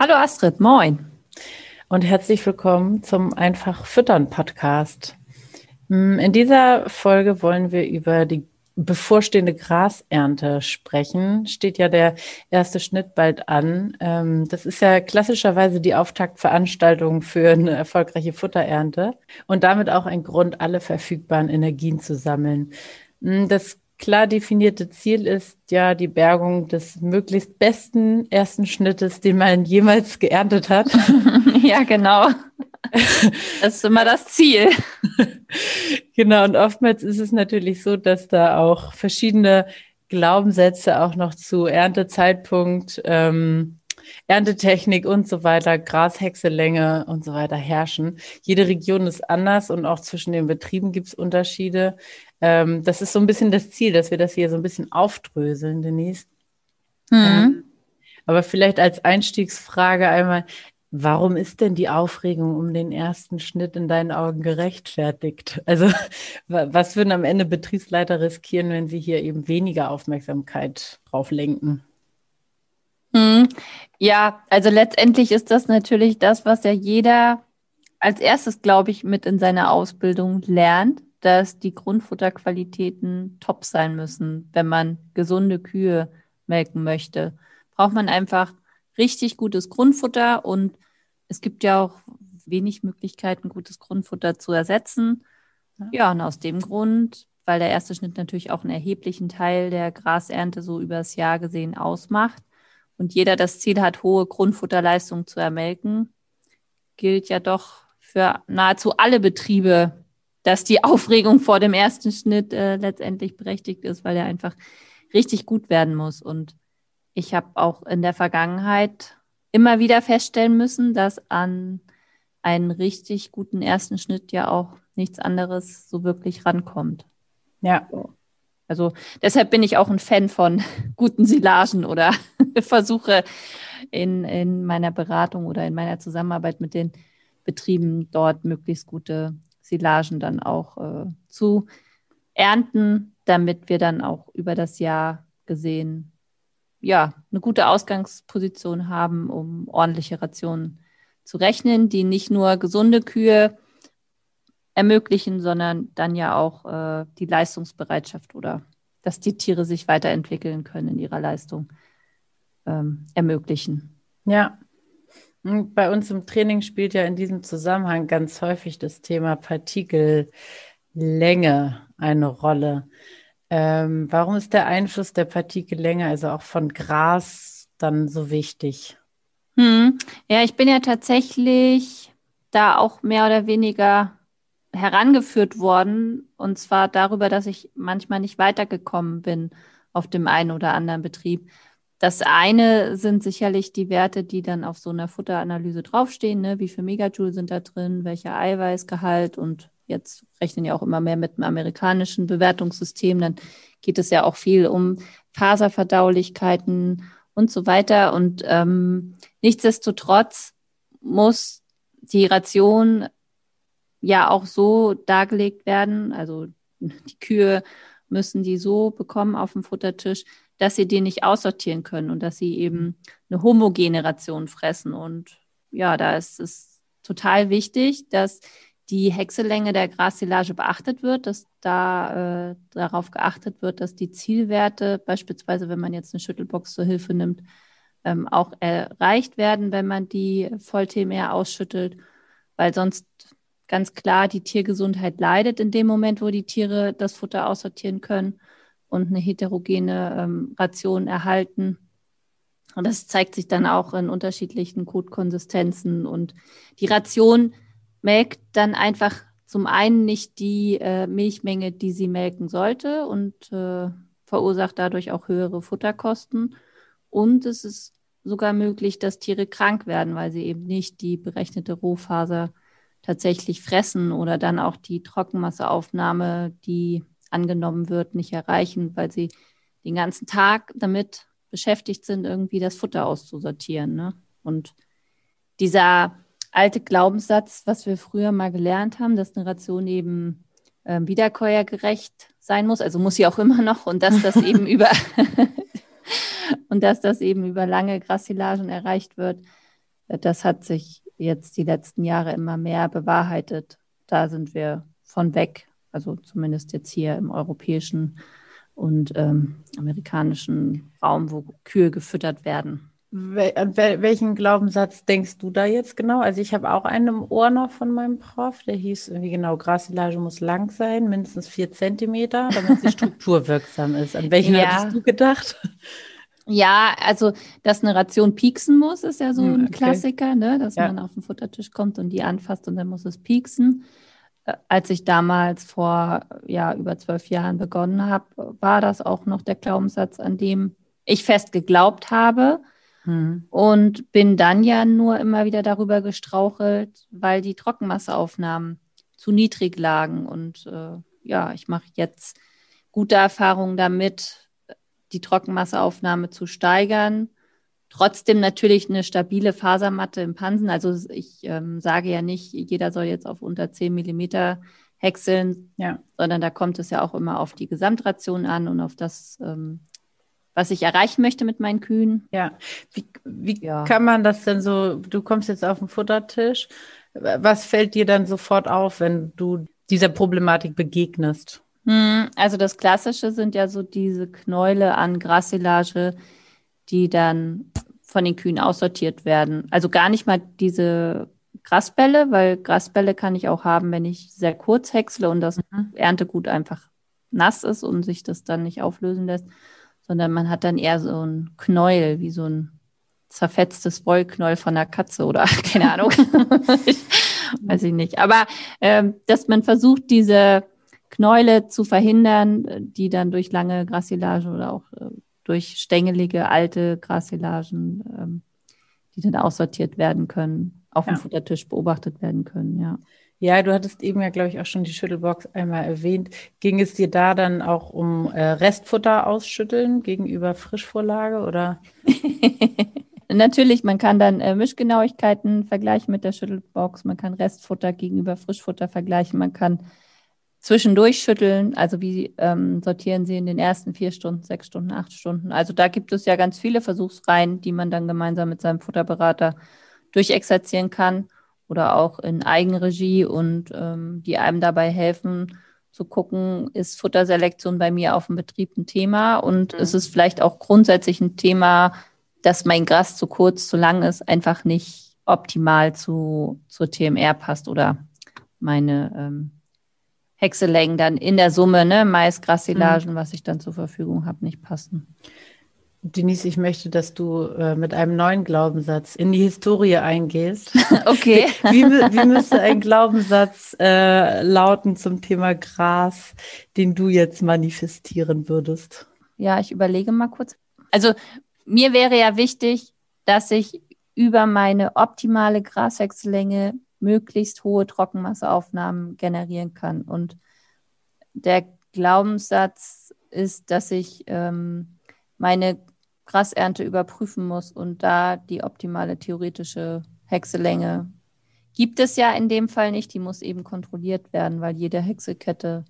Hallo Astrid, moin. Und herzlich willkommen zum Einfach Füttern Podcast. Hm, in dieser Folge wollen wir über die bevorstehende Grasernte sprechen. Steht ja der erste Schnitt bald an. Ähm, das ist ja klassischerweise die Auftaktveranstaltung für eine erfolgreiche Futterernte und damit auch ein Grund, alle verfügbaren Energien zu sammeln. Hm, das klar definierte Ziel ist ja die Bergung des möglichst besten ersten Schnittes, den man jemals geerntet hat. ja, genau. Das ist immer das Ziel. Genau, und oftmals ist es natürlich so, dass da auch verschiedene Glaubenssätze auch noch zu Erntezeitpunkt, ähm, Erntetechnik und so weiter, Grashäckselänge und so weiter herrschen. Jede Region ist anders und auch zwischen den Betrieben gibt es Unterschiede. Ähm, das ist so ein bisschen das Ziel, dass wir das hier so ein bisschen aufdröseln, Denise. Mhm. Ähm, aber vielleicht als Einstiegsfrage einmal, Warum ist denn die Aufregung um den ersten Schnitt in deinen Augen gerechtfertigt? Also was würden am Ende Betriebsleiter riskieren, wenn sie hier eben weniger Aufmerksamkeit drauf lenken? Hm. Ja, also letztendlich ist das natürlich das, was ja jeder als erstes, glaube ich, mit in seiner Ausbildung lernt, dass die Grundfutterqualitäten top sein müssen, wenn man gesunde Kühe melken möchte. Braucht man einfach richtig gutes Grundfutter und es gibt ja auch wenig Möglichkeiten, gutes Grundfutter zu ersetzen. Ja. ja, und aus dem Grund, weil der erste Schnitt natürlich auch einen erheblichen Teil der Grasernte so übers Jahr gesehen ausmacht und jeder das Ziel hat, hohe Grundfutterleistung zu ermelken, gilt ja doch für nahezu alle Betriebe, dass die Aufregung vor dem ersten Schnitt äh, letztendlich berechtigt ist, weil er einfach richtig gut werden muss. Und ich habe auch in der Vergangenheit immer wieder feststellen müssen, dass an einen richtig guten ersten Schnitt ja auch nichts anderes so wirklich rankommt. Ja. Also deshalb bin ich auch ein Fan von guten Silagen oder versuche in, in meiner Beratung oder in meiner Zusammenarbeit mit den Betrieben dort möglichst gute Silagen dann auch äh, zu ernten, damit wir dann auch über das Jahr gesehen ja, eine gute Ausgangsposition haben, um ordentliche Rationen zu rechnen, die nicht nur gesunde Kühe ermöglichen, sondern dann ja auch äh, die Leistungsbereitschaft oder dass die Tiere sich weiterentwickeln können in ihrer Leistung ähm, ermöglichen. Ja. Bei uns im Training spielt ja in diesem Zusammenhang ganz häufig das Thema Partikellänge eine Rolle. Ähm, warum ist der Einfluss der Partikellänge, also auch von Gras, dann so wichtig? Hm. Ja, ich bin ja tatsächlich da auch mehr oder weniger herangeführt worden. Und zwar darüber, dass ich manchmal nicht weitergekommen bin auf dem einen oder anderen Betrieb. Das eine sind sicherlich die Werte, die dann auf so einer Futteranalyse draufstehen. Ne? Wie viel Megajoule sind da drin? Welcher Eiweißgehalt und jetzt rechnen ja auch immer mehr mit dem amerikanischen Bewertungssystem, dann geht es ja auch viel um Faserverdaulichkeiten und so weiter. Und ähm, nichtsdestotrotz muss die Ration ja auch so dargelegt werden, also die Kühe müssen die so bekommen auf dem Futtertisch, dass sie die nicht aussortieren können und dass sie eben eine homogene Ration fressen. Und ja, da ist es total wichtig, dass die Häcksellänge der Grassilage beachtet wird, dass da äh, darauf geachtet wird, dass die Zielwerte, beispielsweise wenn man jetzt eine Schüttelbox zur Hilfe nimmt, ähm, auch erreicht werden, wenn man die Voll-TMR ausschüttelt, weil sonst ganz klar die Tiergesundheit leidet in dem Moment, wo die Tiere das Futter aussortieren können und eine heterogene ähm, Ration erhalten. Und das zeigt sich dann auch in unterschiedlichen Kotkonsistenzen. Und die Ration melkt dann einfach zum einen nicht die äh, Milchmenge, die sie melken sollte und äh, verursacht dadurch auch höhere Futterkosten. Und es ist sogar möglich, dass Tiere krank werden, weil sie eben nicht die berechnete Rohfaser tatsächlich fressen oder dann auch die Trockenmasseaufnahme, die angenommen wird, nicht erreichen, weil sie den ganzen Tag damit beschäftigt sind, irgendwie das Futter auszusortieren. Ne? Und dieser alte Glaubenssatz, was wir früher mal gelernt haben, dass eine Ration eben äh, wiederkäuergerecht sein muss, also muss sie auch immer noch, und dass das eben über und dass das eben über lange Grassilagen erreicht wird, äh, das hat sich jetzt die letzten Jahre immer mehr bewahrheitet. Da sind wir von weg, also zumindest jetzt hier im europäischen und ähm, amerikanischen Raum, wo Kühe gefüttert werden. An welchen Glaubenssatz denkst du da jetzt genau? Also ich habe auch einen im Ohr noch von meinem Prof, der hieß irgendwie genau, Grassilage muss lang sein, mindestens vier Zentimeter, damit sie strukturwirksam ist. An welchen ja. hattest du gedacht? Ja, also dass eine Ration pieksen muss, ist ja so hm, ein okay. Klassiker, ne? dass ja. man auf den Futtertisch kommt und die anfasst und dann muss es pieksen. Äh, als ich damals vor ja, über zwölf Jahren begonnen habe, war das auch noch der Glaubenssatz, an dem ich fest geglaubt habe. Hm. Und bin dann ja nur immer wieder darüber gestrauchelt, weil die Trockenmasseaufnahmen zu niedrig lagen. Und äh, ja, ich mache jetzt gute Erfahrungen damit, die Trockenmasseaufnahme zu steigern. Trotzdem natürlich eine stabile Fasermatte im Pansen. Also ich ähm, sage ja nicht, jeder soll jetzt auf unter 10 Millimeter häckseln, ja. sondern da kommt es ja auch immer auf die Gesamtration an und auf das, ähm, was ich erreichen möchte mit meinen Kühen. Ja, wie, wie ja. kann man das denn so, du kommst jetzt auf den Futtertisch, was fällt dir dann sofort auf, wenn du dieser Problematik begegnest? Hm, also das Klassische sind ja so diese Knäule an Grassilage, die dann von den Kühen aussortiert werden. Also gar nicht mal diese Grasbälle, weil Grasbälle kann ich auch haben, wenn ich sehr kurz häcksle und das mhm. Erntegut einfach nass ist und sich das dann nicht auflösen lässt, sondern man hat dann eher so ein Knäuel, wie so ein zerfetztes Wollknäuel von einer Katze oder keine Ahnung. weiß ich nicht. Aber ähm, dass man versucht, diese Knäule zu verhindern, die dann durch lange Grassilagen oder auch äh, durch stängelige alte Grassilagen, ähm, die dann aussortiert werden können, auf ja. dem Futtertisch beobachtet werden können, ja. Ja, du hattest eben ja, glaube ich, auch schon die Schüttelbox einmal erwähnt. Ging es dir da dann auch um äh, Restfutter ausschütteln gegenüber Frischvorlage oder? Natürlich, man kann dann äh, Mischgenauigkeiten vergleichen mit der Schüttelbox, man kann Restfutter gegenüber Frischfutter vergleichen, man kann zwischendurch schütteln. Also wie ähm, sortieren Sie in den ersten vier Stunden, sechs Stunden, acht Stunden? Also da gibt es ja ganz viele Versuchsreihen, die man dann gemeinsam mit seinem Futterberater durchexerzieren kann oder auch in Eigenregie und ähm, die einem dabei helfen zu gucken, ist Futterselektion bei mir auf dem Betrieb ein Thema und mhm. ist es vielleicht auch grundsätzlich ein Thema, dass mein Gras zu kurz, zu lang ist, einfach nicht optimal zu, zur TMR passt oder meine ähm, Häckselängen dann in der Summe, ne, Mais, Grassilagen, mhm. was ich dann zur Verfügung habe, nicht passen. Denise, ich möchte, dass du äh, mit einem neuen Glaubenssatz in die Historie eingehst. Okay. wie, wie, müsste ein Glaubenssatz äh, lauten zum Thema Gras, den du jetzt manifestieren würdest? Ja, ich überlege mal kurz. Also mir wäre ja wichtig, dass ich über meine optimale Grashäcksellänge möglichst hohe Trockenmasseaufnahmen generieren kann. Und der Glaubenssatz ist, dass ich ähm, meine Grasernte überprüfen muss und da die optimale theoretische Hexelänge gibt es ja in dem Fall nicht. Die muss eben kontrolliert werden, weil jede Hexekette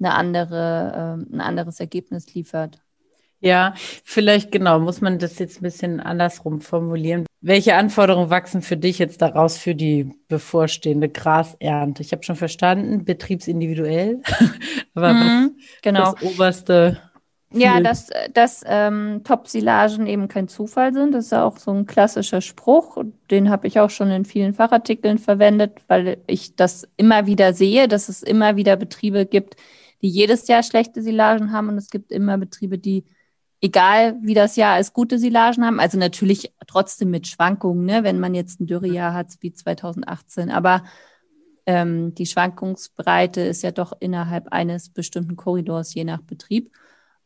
eine andere, äh, ein anderes Ergebnis liefert. Ja, vielleicht genau, muss man das jetzt ein bisschen andersrum formulieren. Welche Anforderungen wachsen für dich jetzt daraus für die bevorstehende Grasernte? Ich habe schon verstanden, betriebsindividuell, aber mhm, was, genau. das oberste Ja, dass, dass ähm, Top-Silagen eben kein Zufall sind. Das ist ja auch so ein klassischer Spruch. Den habe ich auch schon in vielen Fachartikeln verwendet, weil ich das immer wieder sehe, dass es immer wieder Betriebe gibt, die jedes Jahr schlechte Silagen haben. Und es gibt immer Betriebe, die, egal wie das Jahr ist, gute Silagen haben. Also natürlich trotzdem mit Schwankungen, ne? wenn man jetzt ein Dürrejahr hat wie 2018. Aber ähm, die Schwankungsbreite ist ja doch innerhalb eines bestimmten Korridors, je nach Betrieb.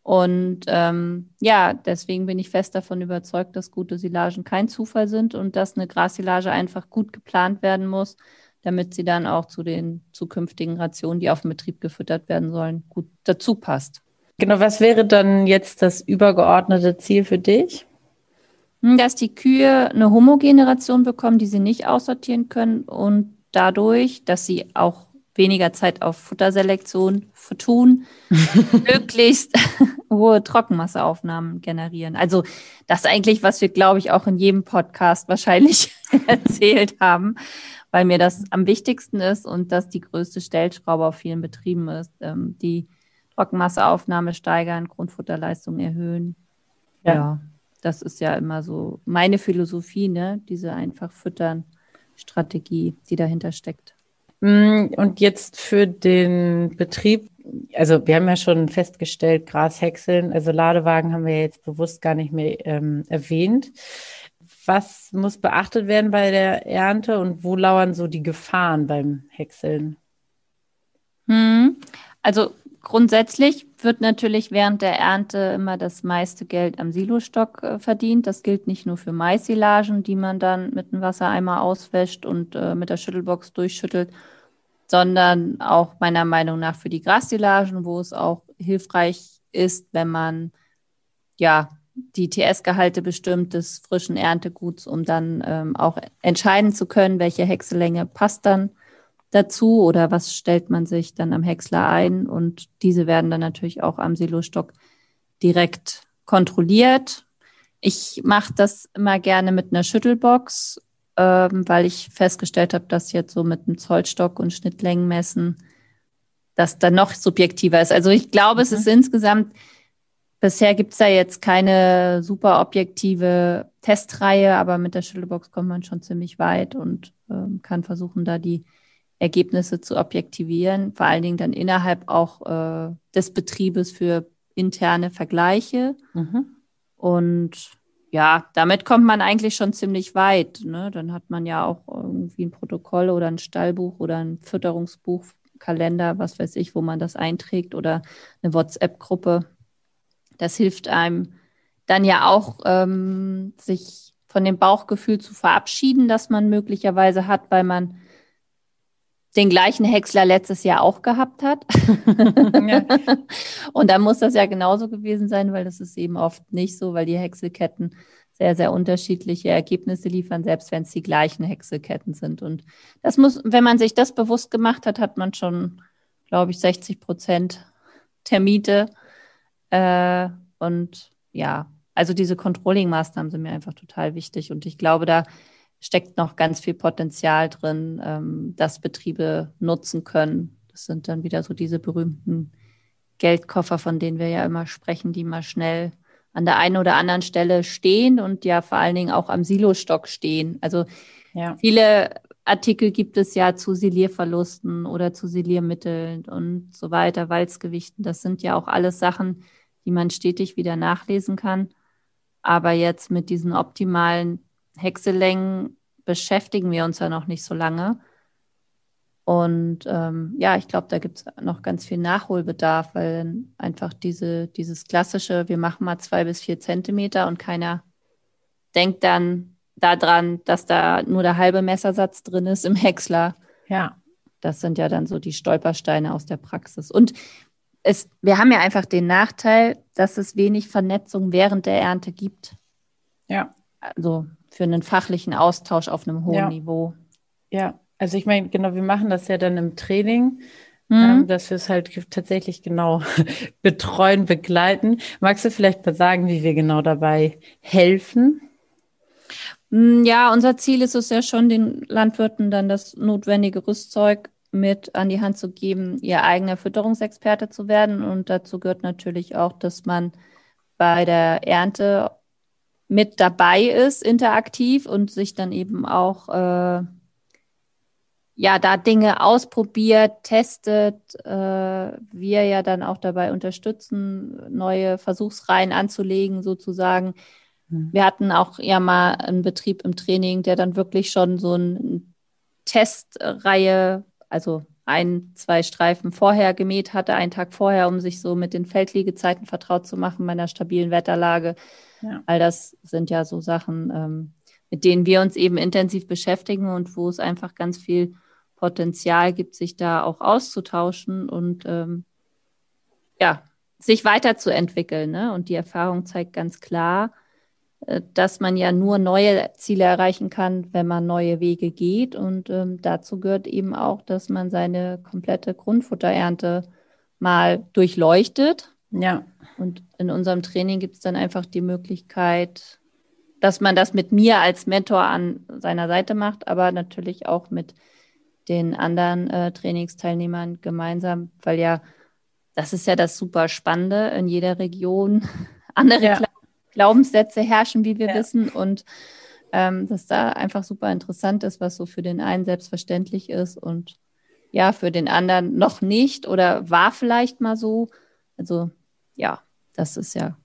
Und ähm, ja, deswegen bin ich fest davon überzeugt, dass gute Silagen kein Zufall sind und dass eine Grassilage einfach gut geplant werden muss, damit sie dann auch zu den zukünftigen Rationen, die auf dem Betrieb gefüttert werden sollen, gut dazu passt. Genau, was wäre dann jetzt das übergeordnete Ziel für dich? Hm, dass die Kühe eine homogene Ration bekommen, die sie nicht aussortieren können und dadurch, dass sie auch weniger Zeit auf Futterselektion vertun, möglichst hohe Trockenmasseaufnahmen generieren. Also das eigentlich, was wir, glaube ich, auch in jedem Podcast wahrscheinlich erzählt haben, weil mir das am wichtigsten ist und das die größte Stellschraube auf vielen Betrieben ist, ähm, die Trockenmasseaufnahme steigern, Grundfutterleistung erhöhen. Ja. ja. das ist ja immer so meine Philosophie, ne? diese einfach füttern Strategie, die dahinter steckt. Mm, und jetzt für den Betrieb, also wir haben ja schon festgestellt, Grashäckseln, also Ladewagen haben wir jetzt bewusst gar nicht mehr ähm, erwähnt. Was muss beachtet werden bei der Ernte und wo lauern so die Gefahren beim Häckseln? Hm. Also grundsätzlich wird natürlich während der Ernte immer das meiste Geld am Silostock äh, verdient. Das gilt nicht nur für Maissilagen, die man dann mit einem Wassereimer auswäscht und äh, mit der Schüttelbox durchschüttelt, sondern auch meiner Meinung nach für die Grassilagen, wo es auch hilfreich ist, wenn man ja die TS-Gehalte bestimmt des frischen Ernteguts, um dann ähm, auch entscheiden zu können, welche Häckselänge passt dann dazu oder was stellt man sich dann am Häcksler ein. Und diese werden dann natürlich auch am Silostock direkt kontrolliert. Ich mache das immer gerne mit einer Schüttelbox, ähm, weil ich festgestellt habe, dass jetzt so mit einem Zollstock und Schnittlängen messen, das dann noch subjektiver ist. Also ich glaube, mhm. es ist insgesamt, bisher gibt es da jetzt keine super objektive Testreihe, aber mit der Schüttelbox kommt man schon ziemlich weit und ähm, kann versuchen, da die Ergebnisse zu objektivieren, vor allen Dingen dann innerhalb auch äh, des Betriebes für interne Vergleiche. Mhm. Und ja, damit kommt man eigentlich schon ziemlich weit. Ne? Dann hat man ja auch irgendwie ein Protokoll oder ein Stallbuch oder ein Fütterungsbuch, Kalender, was weiß ich, wo man das einträgt oder eine WhatsApp-Gruppe. Das hilft einem dann ja auch, ähm, sich von dem Bauchgefühl zu verabschieden, das man möglicherweise hat, weil man den gleichen Häcksler letztes Jahr auch gehabt hat. Ja. Und dann muss das ja genauso gewesen sein, weil das ist eben oft nicht so, weil die Häckselketten sehr, sehr unterschiedliche Ergebnisse liefern, selbst wenn es die gleichen Häckselketten sind. Und das muss, wenn man sich das bewusst gemacht hat, hat man schon, glaube ich, 60 Prozent Termite. Äh, und ja, also diese Controlling-Maßnahmen sind mir einfach total wichtig. Und ich glaube, da steckt noch ganz viel Potenzial drin, ähm, das Betriebe nutzen können. Das sind dann wieder so diese berühmten Geldkoffer, von denen wir ja immer sprechen, die mal schnell an der einen oder anderen Stelle stehen und ja vor allen Dingen auch am Silostock stehen. Also ja. viele Artikel gibt es ja zu Silierverlusten oder zu Siliermitteln und so weiter, Walzgewichten. Das sind ja auch alles Sachen, die man stetig wieder nachlesen kann. Aber jetzt mit diesen optimalen Häckselängen beschäftigen wir uns ja noch nicht so lange. Und ähm, ja, ich glaube, da gibt es noch ganz viel Nachholbedarf, weil einfach diese, dieses klassische, wir machen mal zwei bis vier Zentimeter und keiner denkt dann daran, dass da nur der halbe Messersatz drin ist im Häcksler. Ja. Das sind ja dann so die Stolpersteine aus der Praxis. Und es, wir haben ja einfach den Nachteil, dass es wenig Vernetzung während der Ernte gibt. Ja. Also für einen fachlichen Austausch auf einem hohen ja. Niveau. Ja, also ich meine, genau, wir machen das ja dann im Training, mhm. ähm, dass wir es halt tatsächlich genau betreuen, begleiten. Magst du vielleicht mal sagen, wie wir genau dabei helfen? Mm, ja, unser Ziel ist es ja schon, den Landwirten dann das notwendige Rüstzeug mit an die Hand zu geben, ihr eigener Fütterungsexperte zu werden. Und dazu gehört natürlich auch, dass man bei der Ernte mit dabei ist, interaktiv und sich dann eben auch äh, ja da Dinge ausprobiert, testet, äh, wir ja dann auch dabei unterstützen, neue Versuchsreihen anzulegen sozusagen. Mhm. Wir hatten auch ja mal einen Betrieb im Training, der dann wirklich schon so eine Testreihe, also ein, zwei Streifen vorher gemäht hatte, einen Tag vorher, um sich so mit den Feldliegezeiten vertraut zu machen bei einer stabilen Wetterlage. Ja. All das sind ja so Sachen, ähm, mit denen wir uns eben intensiv beschäftigen und wo es einfach ganz viel Potenzial gibt, sich da auch auszutauschen und ähm, ja, sich weiterzuentwickeln. Ne? Und die Erfahrung zeigt ganz klar, dass man ja nur neue Ziele erreichen kann, wenn man neue Wege geht. Und ähm, dazu gehört eben auch, dass man seine komplette Grundfutterernte mal durchleuchtet. Ja. Und in unserem Training gibt es dann einfach die Möglichkeit, dass man das mit mir als Mentor an seiner Seite macht, aber natürlich auch mit den anderen äh, Trainingsteilnehmern gemeinsam, weil ja, das ist ja das super Spannende in jeder Region. Andere ja. Glaubenssätze herrschen, wie wir ja. wissen. Und ähm, dass da einfach super interessant ist, was so für den einen selbstverständlich ist und ja, für den anderen noch nicht oder war vielleicht mal so. Also ja, das ist ja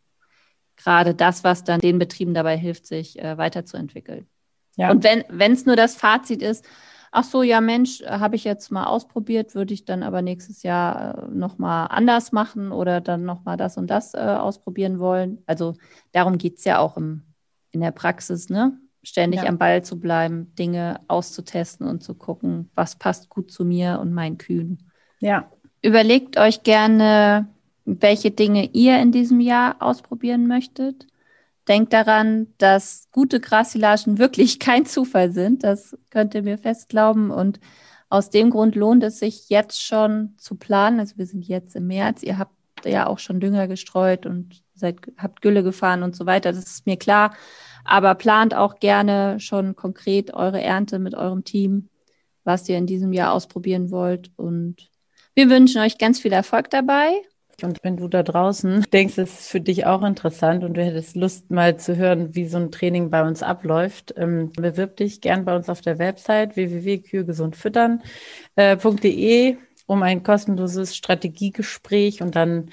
gerade das, was dann den Betrieben dabei hilft, sich äh, weiterzuentwickeln. Ja. Und wenn es nur das Fazit ist, ach so, ja Mensch, habe ich jetzt mal ausprobiert, würde ich dann aber nächstes Jahr äh, nochmal anders machen oder dann nochmal das und das äh, ausprobieren wollen. Also darum geht es ja auch im, in der Praxis, ne? Ständig ja. am Ball zu bleiben, Dinge auszutesten und zu gucken, was passt gut zu mir und meinen Kühen. Ja. Überlegt euch gerne, welche Dinge ihr in diesem Jahr ausprobieren möchtet Denkt daran, dass gute Grassilagen wirklich kein Zufall sind. Das könnt ihr mir fest glauben. Und aus dem Grund lohnt es sich jetzt schon zu planen. Also wir sind jetzt im März. Ihr habt ja auch schon Dünger gestreut und seid, habt Gülle gefahren und so weiter. Das ist mir klar. Aber plant auch gerne schon konkret eure Ernte mit eurem Team, was ihr in diesem Jahr ausprobieren wollt. Und wir wünschen euch ganz viel Erfolg dabei und wenn du da draußen denkst, es ist für dich auch interessant und du hättest Lust mal zu hören, wie so ein Training bei uns abläuft, ähm, bewirb dich gern bei uns auf der Website www.kühegesundfüttern.de äh, um ein kostenloses Strategiegespräch und dann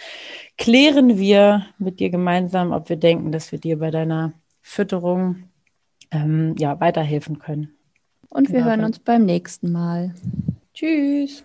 klären wir mit dir gemeinsam, ob wir denken, dass wir dir bei deiner Fütterung ähm, ja, weiterhelfen können. Und wir genau. hören uns beim nächsten Mal. Tschüss.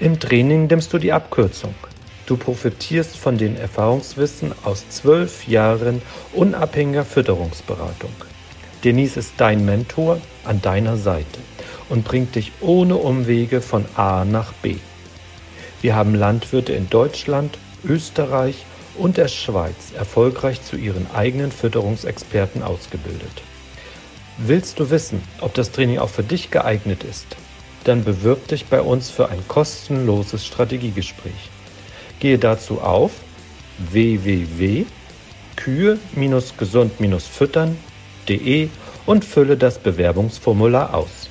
Im Training nimmst du die Abkürzung. Du profitierst von den Erfahrungswissen aus zwölf Jahren unabhängiger Fütterungsberatung. Denise ist dein Mentor an deiner Seite und bringt dich ohne Umwege von A nach B. Wir haben Landwirte in Deutschland, Österreich und der Schweiz erfolgreich zu ihren eigenen Fütterungsexperten ausgebildet. Willst du wissen, ob das Training auch für dich geeignet ist? Dann bewirb dich bei uns für ein kostenloses Strategiegespräch. Gehe dazu auf www.kühe-gesund-füttern.de und fülle das Bewerbungsformular aus.